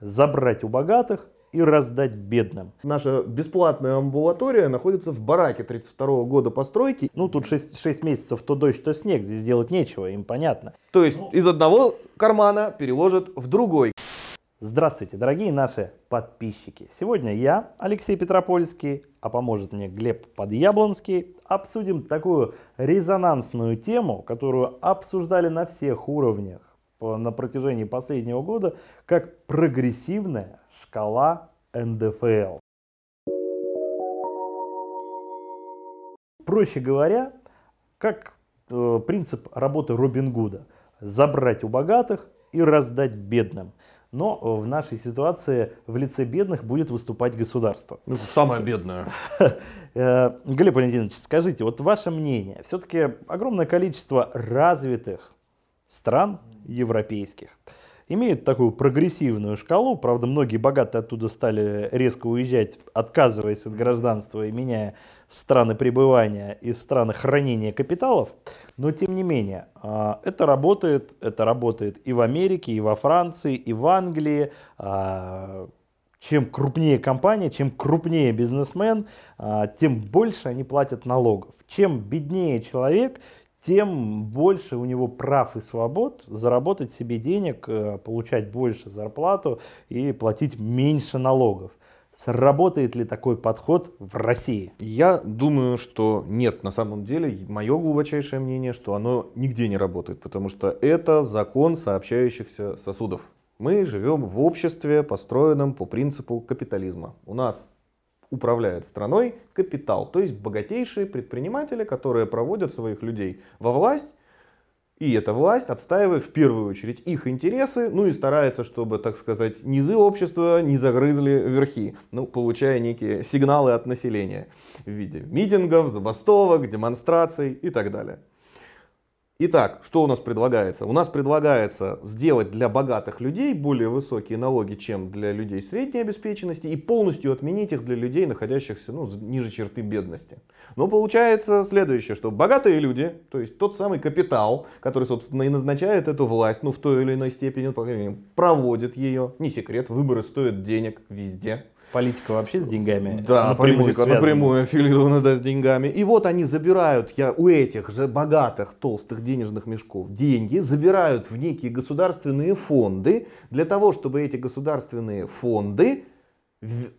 забрать у богатых и раздать бедным. Наша бесплатная амбулатория находится в бараке 32 года постройки. Ну, тут 6, 6 месяцев то дождь, то снег, здесь делать нечего, им понятно. То есть из одного кармана переложат в другой. Здравствуйте, дорогие наши подписчики. Сегодня я, Алексей Петропольский, а поможет мне Глеб Подъяблонский, обсудим такую резонансную тему, которую обсуждали на всех уровнях на протяжении последнего года, как прогрессивная шкала НДФЛ. Проще говоря, как э, принцип работы Робин Гуда. Забрать у богатых и раздать бедным. Но в нашей ситуации в лице бедных будет выступать государство. Ну, самое бедное. Э, Глеб Валентинович, скажите, вот ваше мнение. Все-таки огромное количество развитых стран европейских имеют такую прогрессивную шкалу. Правда, многие богатые оттуда стали резко уезжать, отказываясь от гражданства и меняя страны пребывания и страны хранения капиталов. Но тем не менее, а, это работает, это работает и в Америке, и во Франции, и в Англии. А, чем крупнее компания, чем крупнее бизнесмен, а, тем больше они платят налогов. Чем беднее человек, тем больше у него прав и свобод заработать себе денег, э, получать больше зарплату и платить меньше налогов. Сработает ли такой подход в России? Я думаю, что нет. На самом деле, мое глубочайшее мнение, что оно нигде не работает, потому что это закон сообщающихся сосудов. Мы живем в обществе, построенном по принципу капитализма. У нас управляет страной капитал, то есть богатейшие предприниматели, которые проводят своих людей во власть, и эта власть отстаивает в первую очередь их интересы, ну и старается, чтобы, так сказать, низы общества не загрызли верхи, ну, получая некие сигналы от населения в виде митингов, забастовок, демонстраций и так далее. Итак, что у нас предлагается? У нас предлагается сделать для богатых людей более высокие налоги, чем для людей средней обеспеченности, и полностью отменить их для людей, находящихся ну, ниже черты бедности. Но получается следующее, что богатые люди, то есть тот самый капитал, который, собственно, и назначает эту власть, ну, в той или иной степени, по крайней мере, проводит ее, не секрет, выборы стоят денег везде, Политика вообще с деньгами Да, политика напрямую аффилирована да, с деньгами. И вот они забирают я, у этих же богатых, толстых денежных мешков деньги, забирают в некие государственные фонды, для того, чтобы эти государственные фонды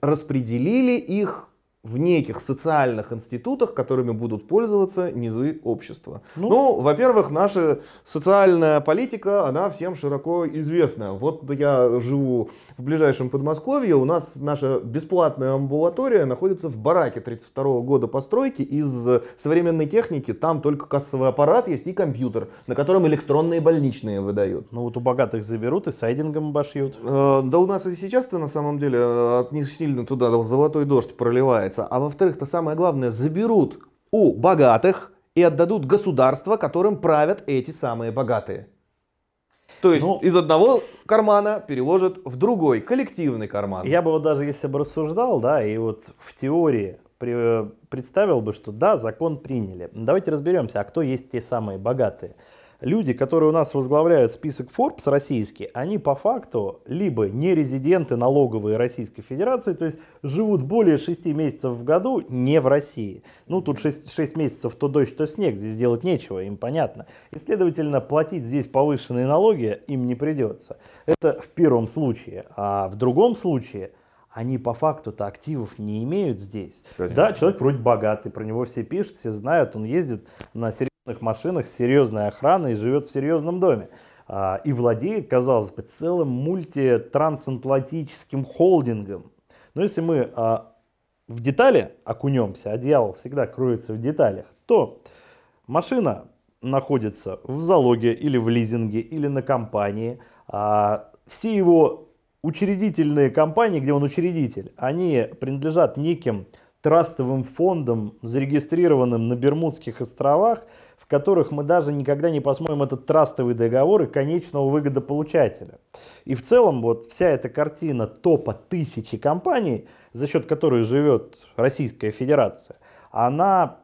распределили их в неких социальных институтах, которыми будут пользоваться низы общества. Ну, ну во-первых, наша социальная политика, она всем широко известна. Вот я живу в ближайшем Подмосковье, у нас наша бесплатная амбулатория находится в бараке 32 года постройки из современной техники. Там только кассовый аппарат есть и компьютер, на котором электронные больничные выдают. Ну вот у богатых заберут и сайдингом обошьют. Э, да у нас и сейчас-то на самом деле э, от них сильно туда золотой дождь проливает является. А во-вторых, то самое главное, заберут у богатых и отдадут государство, которым правят эти самые богатые. То есть ну, из одного кармана переложат в другой, коллективный карман. Я бы вот даже если бы рассуждал, да, и вот в теории представил бы, что да, закон приняли. Давайте разберемся, а кто есть те самые богатые люди, которые у нас возглавляют список Forbes российский, они по факту либо не резиденты налоговой Российской Федерации, то есть живут более 6 месяцев в году не в России. Ну, тут 6, 6 месяцев то дождь, то снег, здесь делать нечего, им понятно. И, следовательно, платить здесь повышенные налоги им не придется. Это в первом случае. А в другом случае они по факту-то активов не имеют здесь. Конечно. Да, человек вроде богатый, про него все пишут, все знают, он ездит на серьезных машинах с серьезной охраной и живет в серьезном доме. А, и владеет, казалось бы, целым мультитрансатлантическим холдингом. Но если мы а, в детали окунемся, а дьявол всегда кроется в деталях, то машина находится в залоге или в лизинге, или на компании. А, все его учредительные компании, где он учредитель, они принадлежат неким трастовым фондам, зарегистрированным на Бермудских островах, в которых мы даже никогда не посмотрим этот трастовый договор и конечного выгодополучателя. И в целом вот вся эта картина топа тысячи компаний, за счет которой живет Российская Федерация, она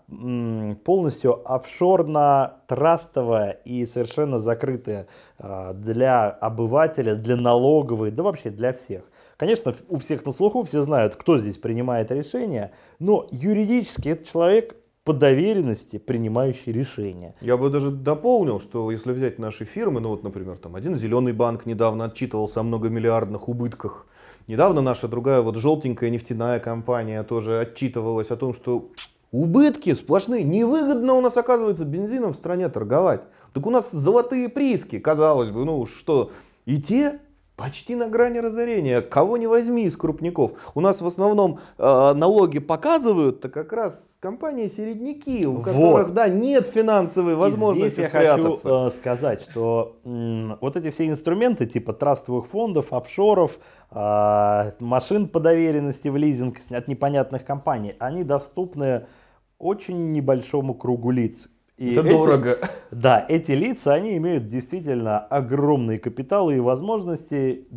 полностью офшорно-трастовая и совершенно закрытая а, для обывателя, для налоговой, да вообще для всех. Конечно, у всех на слуху, все знают, кто здесь принимает решения, но юридически этот человек по доверенности принимающий решения. Я бы даже дополнил, что если взять наши фирмы, ну вот, например, там один зеленый банк недавно отчитывался о многомиллиардных убытках. Недавно наша другая вот желтенькая нефтяная компания тоже отчитывалась о том, что убытки сплошные. Невыгодно у нас оказывается бензином в стране торговать. Так у нас золотые прииски, казалось бы, ну что, и те почти на грани разорения. Кого не возьми из крупников. У нас в основном э, налоги показывают, то как раз компании-середняки, у которых, да, нет финансовой возможности И здесь спрятаться. я хочу э, сказать, что м, вот эти все инструменты типа трастовых фондов, офшоров, э, машин по доверенности в лизинг от непонятных компаний, они доступны очень небольшому кругу лиц. И Это эти, дорого. Да, эти лица, они имеют действительно огромные капиталы и возможности,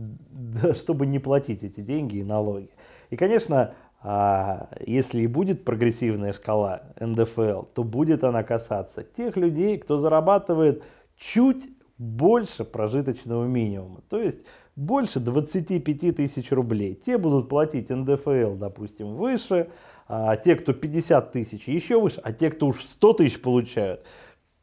чтобы не платить эти деньги и налоги. И, конечно, а, если и будет прогрессивная шкала НДФЛ, то будет она касаться тех людей, кто зарабатывает чуть больше прожиточного минимума. То есть больше 25 тысяч рублей. Те будут платить НДФЛ, допустим, выше, а те, кто 50 тысяч, еще выше, а те, кто уж 100 тысяч получают,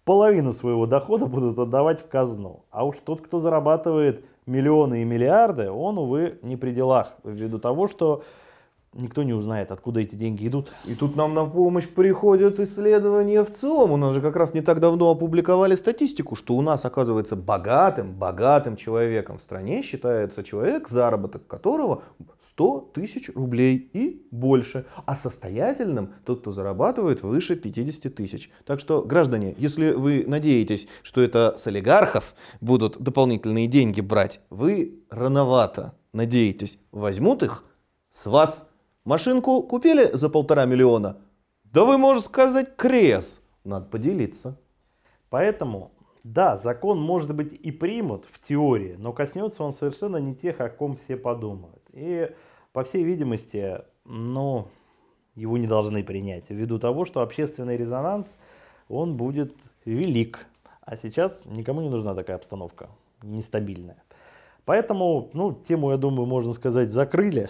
половину своего дохода будут отдавать в казну. А уж тот, кто зарабатывает миллионы и миллиарды, он, увы, не при делах, ввиду того, что никто не узнает, откуда эти деньги идут. И тут нам на помощь приходят исследования в ЦИОМ. У нас же как раз не так давно опубликовали статистику, что у нас, оказывается, богатым, богатым человеком в стране считается человек, заработок которого 100 тысяч рублей и больше. А состоятельным тот, кто зарабатывает выше 50 тысяч. Так что, граждане, если вы надеетесь, что это с олигархов будут дополнительные деньги брать, вы рановато надеетесь. Возьмут их с вас Машинку купили за полтора миллиона? Да вы, можно сказать, крес. Надо поделиться. Поэтому, да, закон, может быть, и примут в теории, но коснется он совершенно не тех, о ком все подумают. И, по всей видимости, ну, его не должны принять, ввиду того, что общественный резонанс, он будет велик. А сейчас никому не нужна такая обстановка, нестабильная. Поэтому, ну, тему, я думаю, можно сказать, закрыли,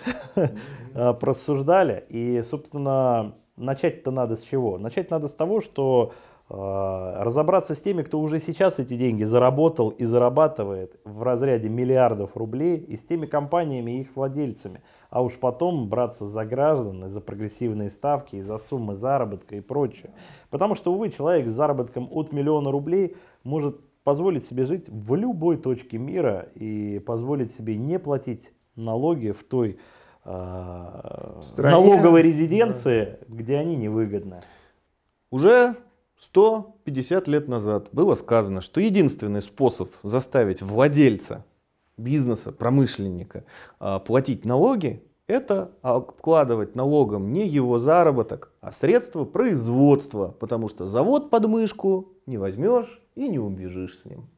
а, просуждали. И, собственно, начать-то надо с чего? Начать надо с того, что э, разобраться с теми, кто уже сейчас эти деньги заработал и зарабатывает в разряде миллиардов рублей, и с теми компаниями и их владельцами. А уж потом браться за граждан, и за прогрессивные ставки, и за суммы заработка и прочее. Потому что, увы, человек с заработком от миллиона рублей может позволить себе жить в любой точке мира и позволить себе не платить налоги в той э, налоговой резиденции, да. где они невыгодны. Уже 150 лет назад было сказано, что единственный способ заставить владельца бизнеса, промышленника э, платить налоги, это обкладывать налогом не его заработок, а средства производства, потому что завод под мышку не возьмешь и не убежишь с ним.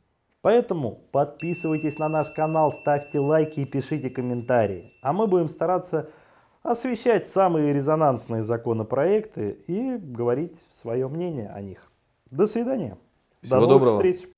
Поэтому подписывайтесь на наш канал, ставьте лайки и пишите комментарии. А мы будем стараться освещать самые резонансные законопроекты и говорить свое мнение о них. До свидания. Всего До новых доброго. встреч.